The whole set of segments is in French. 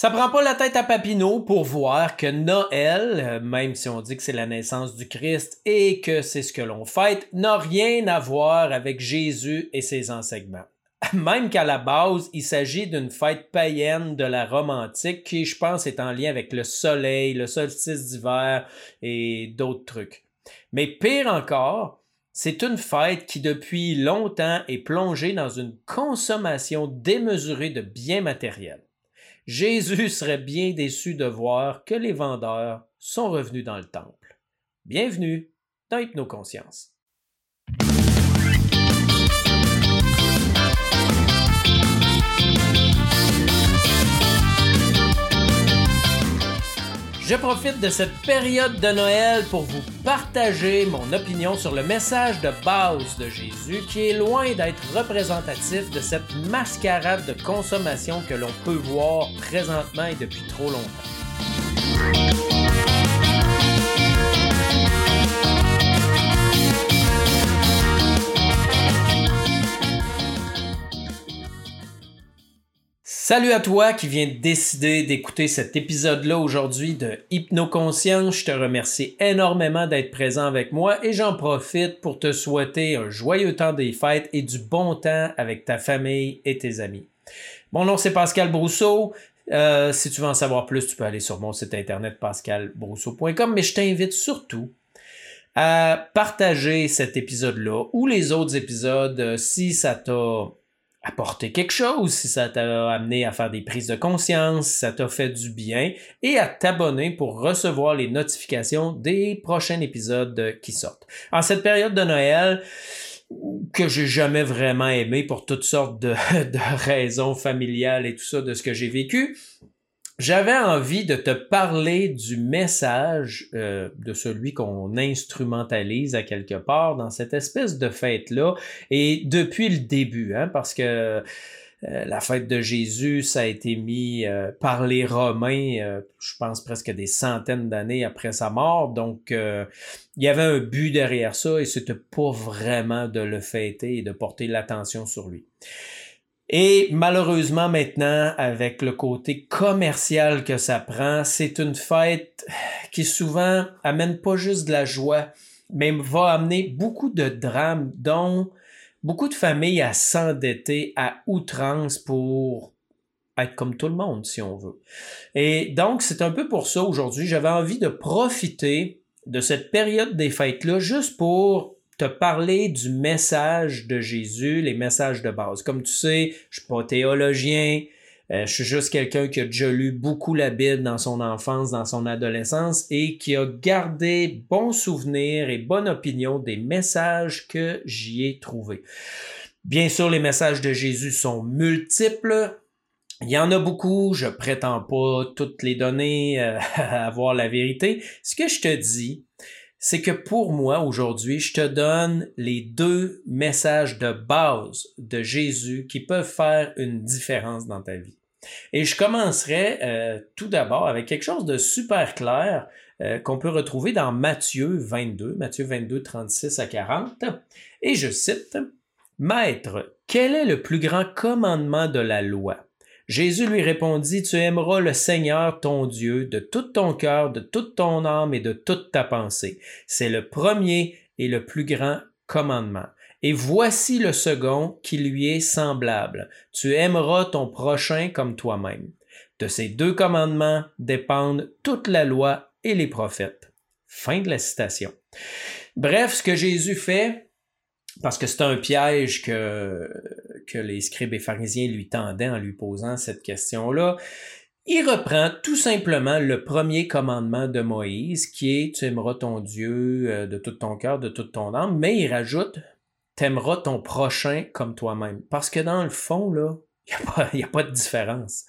Ça prend pas la tête à Papineau pour voir que Noël, euh, même si on dit que c'est la naissance du Christ et que c'est ce que l'on fête, n'a rien à voir avec Jésus et ses enseignements. Même qu'à la base, il s'agit d'une fête païenne de la Rome antique qui, je pense, est en lien avec le soleil, le solstice d'hiver et d'autres trucs. Mais pire encore, c'est une fête qui depuis longtemps est plongée dans une consommation démesurée de biens matériels. Jésus serait bien déçu de voir que les vendeurs sont revenus dans le temple. Bienvenue dans Hypnoconscience. Je profite de cette période de Noël pour vous partager mon opinion sur le message de base de Jésus qui est loin d'être représentatif de cette mascarade de consommation que l'on peut voir présentement et depuis trop longtemps. Salut à toi qui viens de décider d'écouter cet épisode-là aujourd'hui de Hypnoconscience. Je te remercie énormément d'être présent avec moi et j'en profite pour te souhaiter un joyeux temps des fêtes et du bon temps avec ta famille et tes amis. Mon nom c'est Pascal Brousseau. Euh, si tu veux en savoir plus, tu peux aller sur mon site internet pascalbrousseau.com, mais je t'invite surtout à partager cet épisode-là ou les autres épisodes euh, si ça t'a apporter quelque chose, si ça t'a amené à faire des prises de conscience, si ça t'a fait du bien, et à t'abonner pour recevoir les notifications des prochains épisodes qui sortent. En cette période de Noël, que j'ai jamais vraiment aimé pour toutes sortes de, de raisons familiales et tout ça de ce que j'ai vécu, j'avais envie de te parler du message euh, de celui qu'on instrumentalise à quelque part dans cette espèce de fête-là, et depuis le début, hein, parce que euh, la fête de Jésus, a été mis euh, par les Romains, je pense presque des centaines d'années après sa mort, donc il y avait un but derrière ça, et c'était pas vraiment de le fêter et de porter l'attention sur lui. Et malheureusement maintenant, avec le côté commercial que ça prend, c'est une fête qui souvent amène pas juste de la joie, mais va amener beaucoup de drames, dont beaucoup de familles à s'endetter à outrance pour être comme tout le monde, si on veut. Et donc, c'est un peu pour ça aujourd'hui, j'avais envie de profiter de cette période des fêtes-là juste pour te parler du message de Jésus, les messages de base. Comme tu sais, je suis pas théologien, euh, je suis juste quelqu'un qui a déjà lu beaucoup la Bible dans son enfance, dans son adolescence et qui a gardé bons souvenirs et bonne opinion des messages que j'y ai trouvés. Bien sûr, les messages de Jésus sont multiples. Il y en a beaucoup, je prétends pas toutes les donner, euh, avoir la vérité. Ce que je te dis, c'est que pour moi, aujourd'hui, je te donne les deux messages de base de Jésus qui peuvent faire une différence dans ta vie. Et je commencerai euh, tout d'abord avec quelque chose de super clair euh, qu'on peut retrouver dans Matthieu 22, Matthieu 22, 36 à 40. Et je cite, Maître, quel est le plus grand commandement de la loi? Jésus lui répondit, Tu aimeras le Seigneur ton Dieu de tout ton cœur, de toute ton âme et de toute ta pensée. C'est le premier et le plus grand commandement. Et voici le second qui lui est semblable. Tu aimeras ton prochain comme toi-même. De ces deux commandements dépendent toute la loi et les prophètes. Fin de la citation. Bref, ce que Jésus fait, parce que c'est un piège que, que les scribes et pharisiens lui tendaient en lui posant cette question-là. Il reprend tout simplement le premier commandement de Moïse, qui est Tu aimeras ton Dieu euh, de tout ton cœur, de toute ton âme, mais il rajoute T'aimeras ton prochain comme toi-même. Parce que dans le fond, là, il n'y a, a, pas de différence.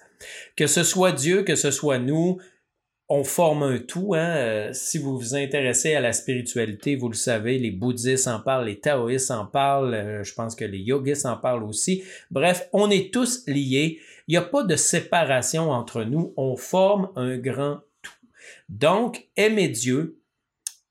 Que ce soit Dieu, que ce soit nous, on forme un tout. Hein? Euh, si vous vous intéressez à la spiritualité, vous le savez, les bouddhistes en parlent, les taoïstes en parlent, euh, je pense que les yogis en parlent aussi. Bref, on est tous liés. Il n'y a pas de séparation entre nous. On forme un grand tout. Donc, aimer Dieu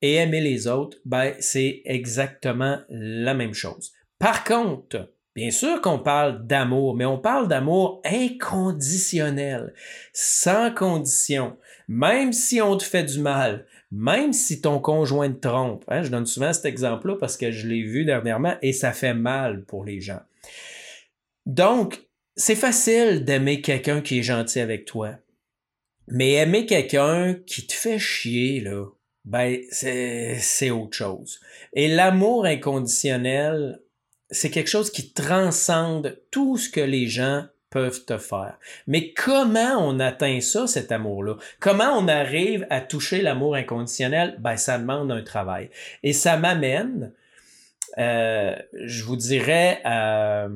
et aimer les autres, ben, c'est exactement la même chose. Par contre, Bien sûr qu'on parle d'amour, mais on parle d'amour inconditionnel, sans condition. Même si on te fait du mal, même si ton conjoint te trompe. Hein, je donne souvent cet exemple-là parce que je l'ai vu dernièrement et ça fait mal pour les gens. Donc, c'est facile d'aimer quelqu'un qui est gentil avec toi. Mais aimer quelqu'un qui te fait chier, là, ben, c'est autre chose. Et l'amour inconditionnel, c'est quelque chose qui transcende tout ce que les gens peuvent te faire. Mais comment on atteint ça, cet amour-là? Comment on arrive à toucher l'amour inconditionnel? Ben, ça demande un travail. Et ça m'amène, euh, je vous dirais, à,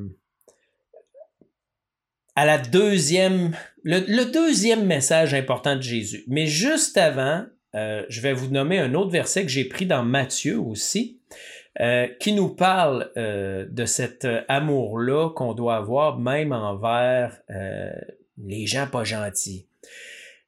la deuxième, le, deuxième message important de Jésus. Mais juste avant, euh, je vais vous nommer un autre verset que j'ai pris dans Matthieu aussi. Euh, qui nous parle euh, de cet amour-là qu'on doit avoir même envers euh, les gens pas gentils.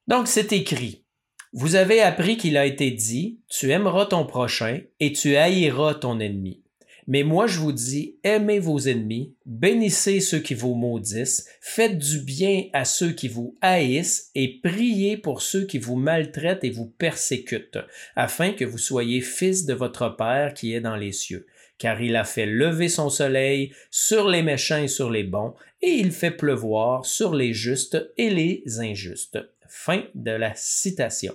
Donc c'est écrit. Vous avez appris qu'il a été dit, tu aimeras ton prochain et tu haïras ton ennemi. Mais moi, je vous dis, aimez vos ennemis, bénissez ceux qui vous maudissent, faites du bien à ceux qui vous haïssent et priez pour ceux qui vous maltraitent et vous persécutent, afin que vous soyez fils de votre Père qui est dans les cieux. Car il a fait lever son soleil sur les méchants et sur les bons, et il fait pleuvoir sur les justes et les injustes. Fin de la citation.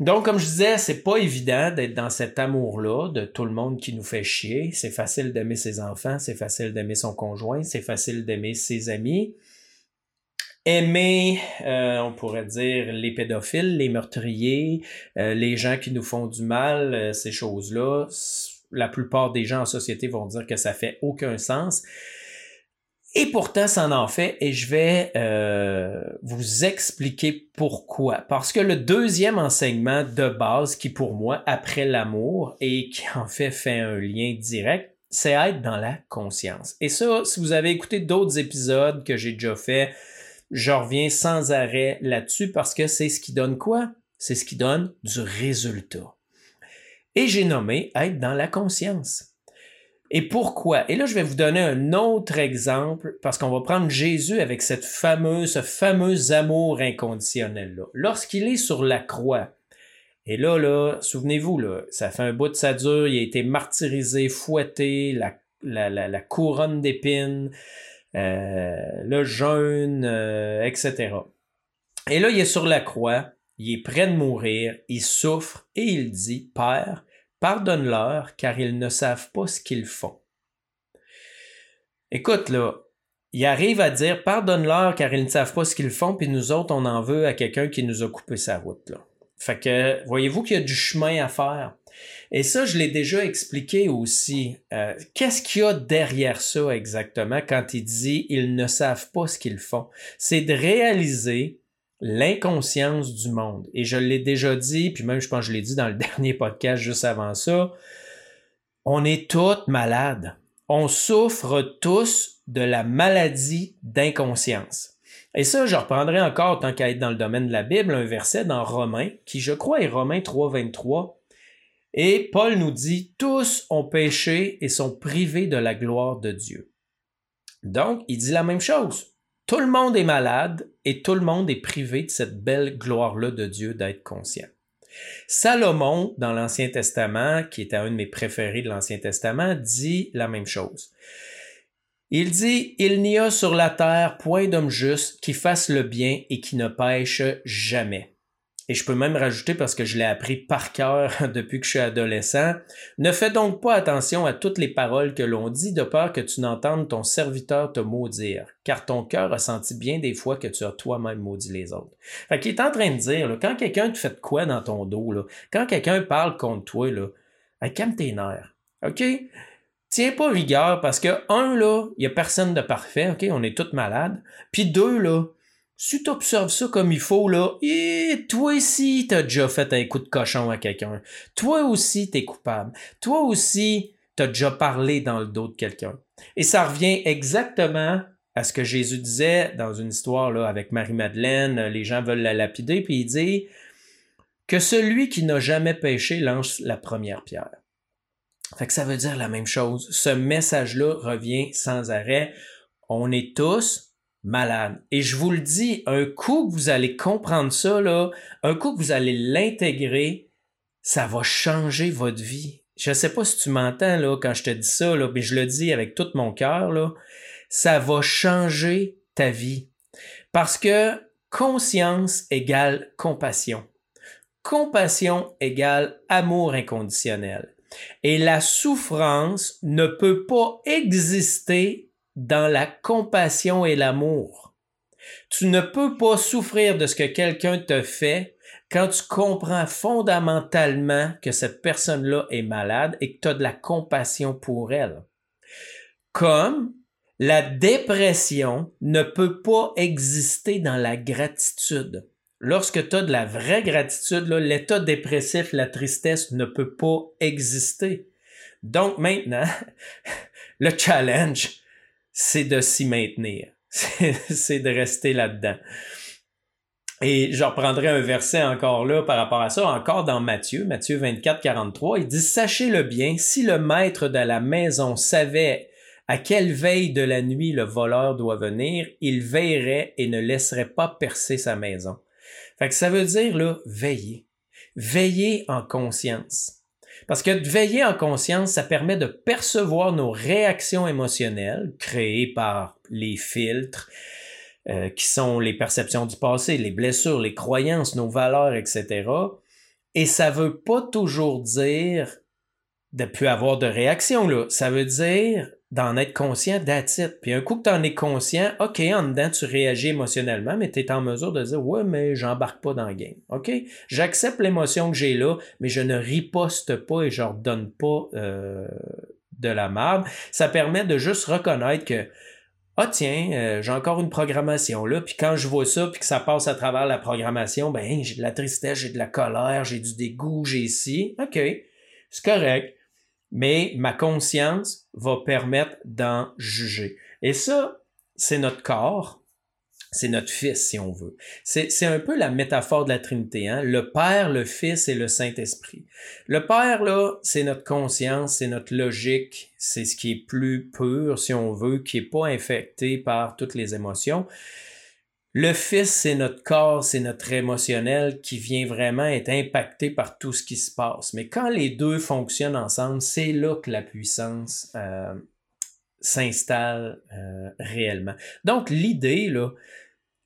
Donc, comme je disais, c'est pas évident d'être dans cet amour-là de tout le monde qui nous fait chier. C'est facile d'aimer ses enfants, c'est facile d'aimer son conjoint, c'est facile d'aimer ses amis. Aimer, euh, on pourrait dire, les pédophiles, les meurtriers, euh, les gens qui nous font du mal, euh, ces choses-là. La plupart des gens en société vont dire que ça fait aucun sens. Et pourtant, ça en fait, et je vais euh, vous expliquer pourquoi. Parce que le deuxième enseignement de base, qui pour moi, après l'amour, et qui en fait fait un lien direct, c'est être dans la conscience. Et ça, si vous avez écouté d'autres épisodes que j'ai déjà fait, je reviens sans arrêt là-dessus parce que c'est ce qui donne quoi? C'est ce qui donne du résultat. Et j'ai nommé être dans la conscience. Et pourquoi? Et là, je vais vous donner un autre exemple parce qu'on va prendre Jésus avec cette fameuse, ce fameux amour inconditionnel-là. Lorsqu'il est sur la croix, et là, là, souvenez-vous, là, ça fait un bout de sa dure, il a été martyrisé, fouetté, la, couronne d'épines, euh, le jeûne, euh, etc. Et là, il est sur la croix, il est prêt de mourir, il souffre et il dit, Père, Pardonne-leur, car ils ne savent pas ce qu'ils font. Écoute, là, il arrive à dire pardonne-leur car ils ne savent pas ce qu'ils font, puis nous autres, on en veut à quelqu'un qui nous a coupé sa route. Là. Fait que voyez-vous qu'il y a du chemin à faire? Et ça, je l'ai déjà expliqué aussi. Euh, qu'est-ce qu'il y a derrière ça exactement quand il dit ils ne savent pas ce qu'ils font? C'est de réaliser l'inconscience du monde. Et je l'ai déjà dit, puis même je pense que je l'ai dit dans le dernier podcast juste avant ça, on est tous malades. On souffre tous de la maladie d'inconscience. Et ça, je reprendrai encore, tant qu'à être dans le domaine de la Bible, un verset dans Romains, qui je crois est Romains 3, 23. Et Paul nous dit, tous ont péché et sont privés de la gloire de Dieu. Donc, il dit la même chose. Tout le monde est malade et tout le monde est privé de cette belle gloire-là de Dieu d'être conscient. Salomon, dans l'Ancien Testament, qui était un de mes préférés de l'Ancien Testament, dit la même chose. Il dit, Il n'y a sur la terre point d'homme juste qui fasse le bien et qui ne pêche jamais. Et je peux même rajouter, parce que je l'ai appris par cœur depuis que je suis adolescent, ne fais donc pas attention à toutes les paroles que l'on dit de peur que tu n'entendes ton serviteur te maudire, car ton cœur a senti bien des fois que tu as toi-même maudit les autres. Fait qu'il est en train de dire, quand quelqu'un te fait quoi dans ton dos, quand quelqu'un parle contre toi, calme tes nerfs. OK? Tiens pas rigueur parce que, un, là, il y a personne de parfait, OK? On est tous malades. Puis deux, là, si tu observes ça comme il faut, là, et toi aussi, t'as déjà fait un coup de cochon à quelqu'un. Toi aussi, t'es coupable. Toi aussi, t'as déjà parlé dans le dos de quelqu'un. Et ça revient exactement à ce que Jésus disait dans une histoire là, avec Marie-Madeleine. Les gens veulent la lapider, puis il dit que celui qui n'a jamais péché lance la première pierre. Fait que ça veut dire la même chose. Ce message-là revient sans arrêt. On est tous malades. Et je vous le dis, un coup que vous allez comprendre ça, là, un coup que vous allez l'intégrer, ça va changer votre vie. Je sais pas si tu m'entends là quand je te dis ça, là, mais je le dis avec tout mon cœur. Ça va changer ta vie. Parce que conscience égale compassion. Compassion égale amour inconditionnel. Et la souffrance ne peut pas exister dans la compassion et l'amour. Tu ne peux pas souffrir de ce que quelqu'un te fait quand tu comprends fondamentalement que cette personne-là est malade et que tu as de la compassion pour elle. Comme la dépression ne peut pas exister dans la gratitude. Lorsque tu as de la vraie gratitude, l'état dépressif, la tristesse ne peut pas exister. Donc maintenant, le challenge, c'est de s'y maintenir. c'est de rester là-dedans. Et je reprendrai un verset encore là par rapport à ça, encore dans Matthieu, Matthieu 24, 43, il dit, Sachez-le bien, si le maître de la maison savait à quelle veille de la nuit le voleur doit venir, il veillerait et ne laisserait pas percer sa maison. Fait que ça veut dire, là, veiller. Veiller en conscience. Parce que veiller en conscience, ça permet de percevoir nos réactions émotionnelles créées par les filtres, euh, qui sont les perceptions du passé, les blessures, les croyances, nos valeurs, etc. Et ça veut pas toujours dire de plus avoir de réaction, là. Ça veut dire d'en être conscient d'attitude. Puis un coup que tu en es conscient, OK, en dedans, tu réagis émotionnellement, mais tu es en mesure de dire Ouais, mais j'embarque pas dans le game. OK? J'accepte l'émotion que j'ai là, mais je ne riposte pas et je redonne pas euh, de la merde. Ça permet de juste reconnaître que ah tiens, euh, j'ai encore une programmation là, puis quand je vois ça, puis que ça passe à travers la programmation, ben j'ai de la tristesse, j'ai de la colère, j'ai du dégoût, j'ai ici. OK, c'est correct mais ma conscience va permettre d'en juger. Et ça, c'est notre corps, c'est notre Fils, si on veut. C'est un peu la métaphore de la Trinité, hein? le Père, le Fils et le Saint-Esprit. Le Père, là, c'est notre conscience, c'est notre logique, c'est ce qui est plus pur, si on veut, qui est pas infecté par toutes les émotions. Le fils, c'est notre corps, c'est notre émotionnel qui vient vraiment être impacté par tout ce qui se passe. Mais quand les deux fonctionnent ensemble, c'est là que la puissance euh, s'installe euh, réellement. Donc l'idée là,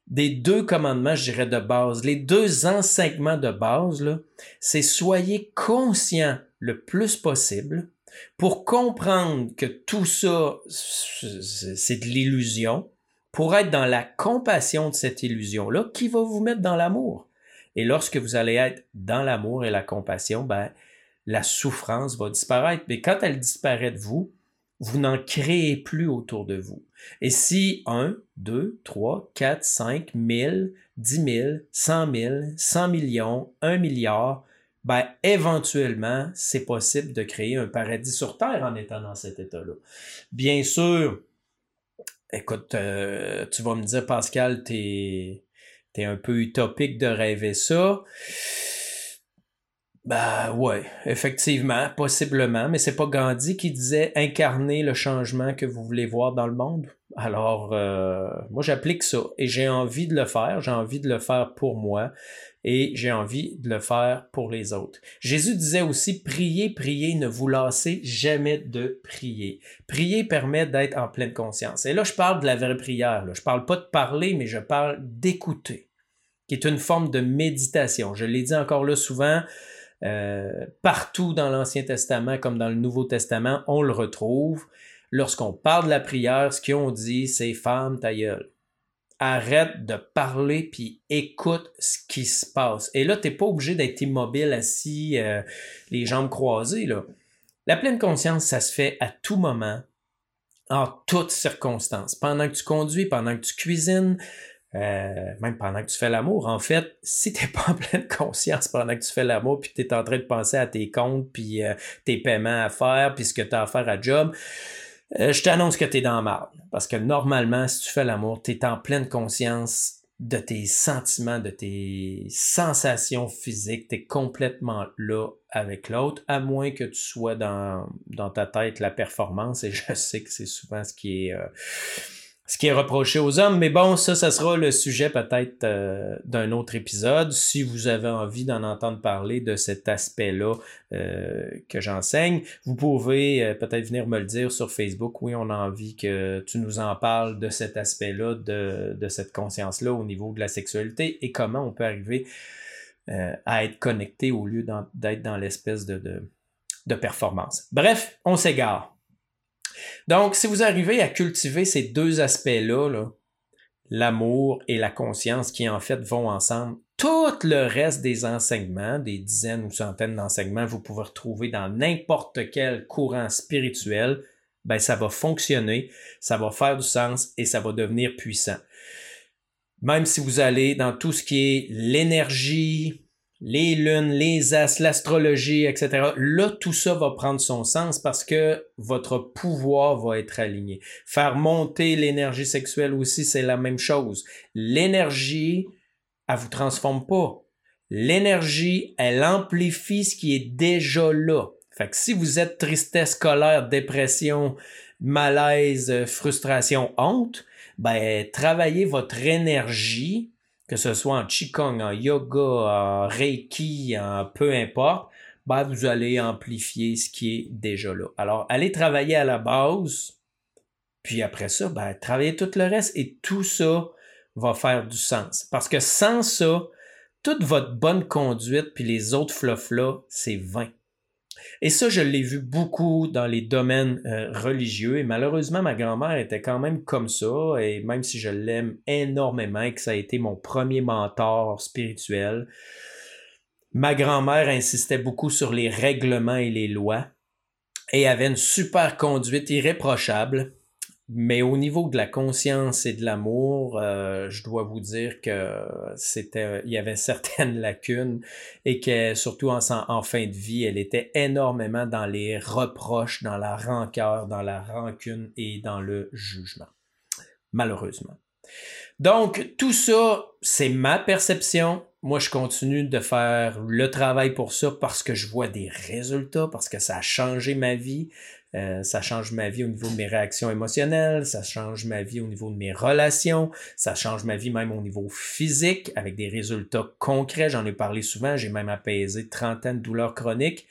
des deux commandements, je dirais de base, les deux enseignements de base, c'est soyez conscient le plus possible pour comprendre que tout ça, c'est de l'illusion pour être dans la compassion de cette illusion-là qui va vous mettre dans l'amour. Et lorsque vous allez être dans l'amour et la compassion, ben, la souffrance va disparaître. Mais quand elle disparaît de vous, vous n'en créez plus autour de vous. Et si 1, 2, 3, 4, 5, 1000, 10 000, 100 000, 100 millions, 1 milliard, ben, éventuellement, c'est possible de créer un paradis sur Terre en étant dans cet état-là. Bien sûr, Écoute, euh, tu vas me dire, Pascal, t'es es un peu utopique de rêver ça. Ben ouais, effectivement, possiblement, mais c'est pas Gandhi qui disait incarner le changement que vous voulez voir dans le monde. Alors, euh, moi j'applique ça et j'ai envie de le faire, j'ai envie de le faire pour moi et j'ai envie de le faire pour les autres. Jésus disait aussi, priez, priez, ne vous lassez jamais de prier. Prier permet d'être en pleine conscience. Et là, je parle de la vraie prière. Là. Je parle pas de parler, mais je parle d'écouter, qui est une forme de méditation. Je l'ai dit encore là souvent, euh, partout dans l'Ancien Testament comme dans le Nouveau Testament, on le retrouve. Lorsqu'on parle de la prière, ce qu'on dit, c'est femme ta arrête de parler puis écoute ce qui se passe. Et là, tu n'es pas obligé d'être immobile, assis, euh, les jambes croisées. Là. La pleine conscience, ça se fait à tout moment, en toutes circonstances. Pendant que tu conduis, pendant que tu cuisines, euh, même pendant que tu fais l'amour. En fait, si tu n'es pas en pleine conscience pendant que tu fais l'amour, puis tu es en train de penser à tes comptes, puis euh, tes paiements à faire, puis ce que tu as à faire à job, euh, je t'annonce que tu es dans marde. Parce que normalement, si tu fais l'amour, tu es en pleine conscience de tes sentiments, de tes sensations physiques. Tu es complètement là avec l'autre, à moins que tu sois dans, dans ta tête la performance. Et je sais que c'est souvent ce qui est... Euh, ce qui est reproché aux hommes. Mais bon, ça, ça sera le sujet peut-être euh, d'un autre épisode. Si vous avez envie d'en entendre parler de cet aspect-là euh, que j'enseigne, vous pouvez euh, peut-être venir me le dire sur Facebook. Oui, on a envie que tu nous en parles de cet aspect-là, de, de cette conscience-là au niveau de la sexualité et comment on peut arriver à être connecté au lieu d'être dans l'espèce de, de, de performance. Bref, on s'égare. Donc, si vous arrivez à cultiver ces deux aspects-là, l'amour et la conscience qui en fait vont ensemble, tout le reste des enseignements, des dizaines ou centaines d'enseignements, vous pouvez retrouver dans n'importe quel courant spirituel, ben ça va fonctionner, ça va faire du sens et ça va devenir puissant. Même si vous allez dans tout ce qui est l'énergie, les lunes, les as, l'astrologie, etc. Là, tout ça va prendre son sens parce que votre pouvoir va être aligné. Faire monter l'énergie sexuelle aussi, c'est la même chose. L'énergie, elle vous transforme pas. L'énergie, elle amplifie ce qui est déjà là. Fait que si vous êtes tristesse, colère, dépression, malaise, frustration, honte, ben, travaillez votre énergie que ce soit en Qigong, en yoga, en Reiki, en peu importe, ben vous allez amplifier ce qui est déjà là. Alors, allez travailler à la base, puis après ça, ben, travaillez tout le reste et tout ça va faire du sens. Parce que sans ça, toute votre bonne conduite puis les autres fluffs-là, c'est vain. Et ça, je l'ai vu beaucoup dans les domaines euh, religieux. Et malheureusement, ma grand-mère était quand même comme ça. Et même si je l'aime énormément et que ça a été mon premier mentor spirituel, ma grand-mère insistait beaucoup sur les règlements et les lois et avait une super conduite irréprochable. Mais au niveau de la conscience et de l'amour, euh, je dois vous dire que c'était, il y avait certaines lacunes et que surtout en, en, fin de vie, elle était énormément dans les reproches, dans la rancœur, dans la rancune et dans le jugement. Malheureusement. Donc, tout ça, c'est ma perception. Moi, je continue de faire le travail pour ça parce que je vois des résultats, parce que ça a changé ma vie. Euh, ça change ma vie au niveau de mes réactions émotionnelles, ça change ma vie au niveau de mes relations, ça change ma vie même au niveau physique avec des résultats concrets. J'en ai parlé souvent, j'ai même apaisé trentaine de douleurs chroniques.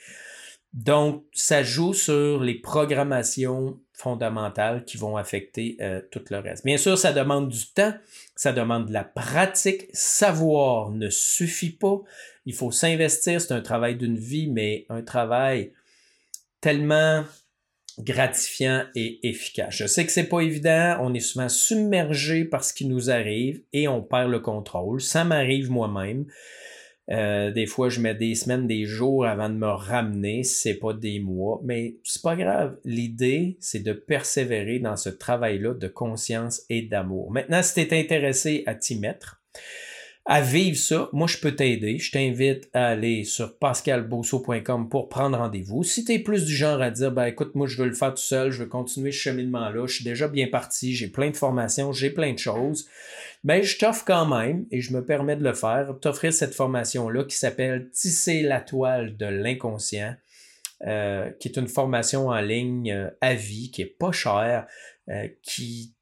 Donc, ça joue sur les programmations fondamentales qui vont affecter euh, tout le reste. Bien sûr, ça demande du temps, ça demande de la pratique. Savoir ne suffit pas. Il faut s'investir, c'est un travail d'une vie, mais un travail tellement gratifiant et efficace. Je sais que c'est pas évident, on est souvent submergé par ce qui nous arrive et on perd le contrôle. Ça m'arrive moi-même. Euh, des fois, je mets des semaines, des jours avant de me ramener, c'est pas des mois, mais c'est pas grave. L'idée, c'est de persévérer dans ce travail-là de conscience et d'amour. Maintenant, si tu es intéressé à t'y mettre, à vivre ça, moi je peux t'aider. Je t'invite à aller sur pascalbosso.com pour prendre rendez-vous. Si tu es plus du genre à dire ben écoute, moi je veux le faire tout seul, je veux continuer ce cheminement-là, je suis déjà bien parti, j'ai plein de formations, j'ai plein de choses, ben je t'offre quand même, et je me permets de le faire, t'offrir cette formation-là qui s'appelle Tisser la toile de l'inconscient. Euh, qui est une formation en ligne euh, à vie, qui est pas chère, euh, qui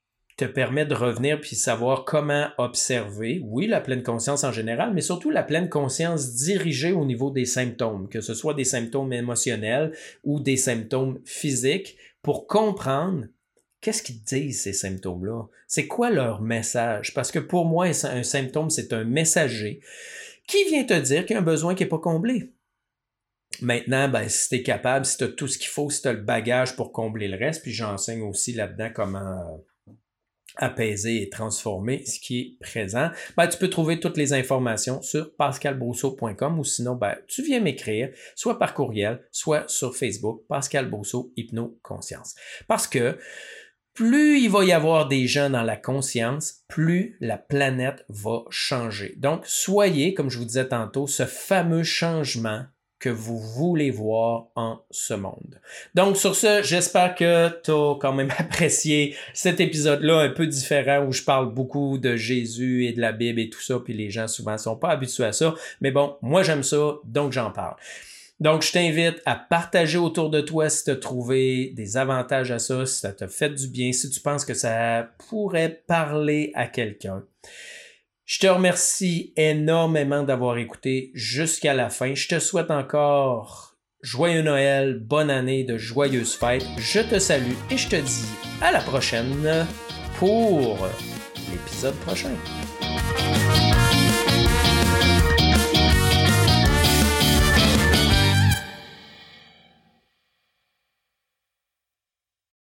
te permet de revenir puis savoir comment observer, oui, la pleine conscience en général, mais surtout la pleine conscience dirigée au niveau des symptômes, que ce soit des symptômes émotionnels ou des symptômes physiques, pour comprendre qu'est-ce qu'ils disent ces symptômes-là, c'est quoi leur message, parce que pour moi, un symptôme, c'est un messager qui vient te dire qu'il y a un besoin qui n'est pas comblé. Maintenant, ben, si tu es capable, si tu as tout ce qu'il faut, si tu as le bagage pour combler le reste, puis j'enseigne aussi là-dedans comment apaiser et transformer ce qui est présent, ben, tu peux trouver toutes les informations sur pascalbrousseau.com ou sinon, ben, tu viens m'écrire, soit par courriel, soit sur Facebook, Pascal Brousseau, Hypno-Conscience. Parce que plus il va y avoir des gens dans la conscience, plus la planète va changer. Donc, soyez, comme je vous disais tantôt, ce fameux changement que vous voulez voir en ce monde. Donc sur ce, j'espère que tu as quand même apprécié cet épisode-là un peu différent où je parle beaucoup de Jésus et de la Bible et tout ça, puis les gens souvent sont pas habitués à ça. Mais bon, moi j'aime ça, donc j'en parle. Donc, je t'invite à partager autour de toi si tu as trouvé des avantages à ça, si ça t'a fait du bien, si tu penses que ça pourrait parler à quelqu'un. Je te remercie énormément d'avoir écouté jusqu'à la fin. Je te souhaite encore joyeux Noël, bonne année, de joyeuses fêtes. Je te salue et je te dis à la prochaine pour l'épisode prochain.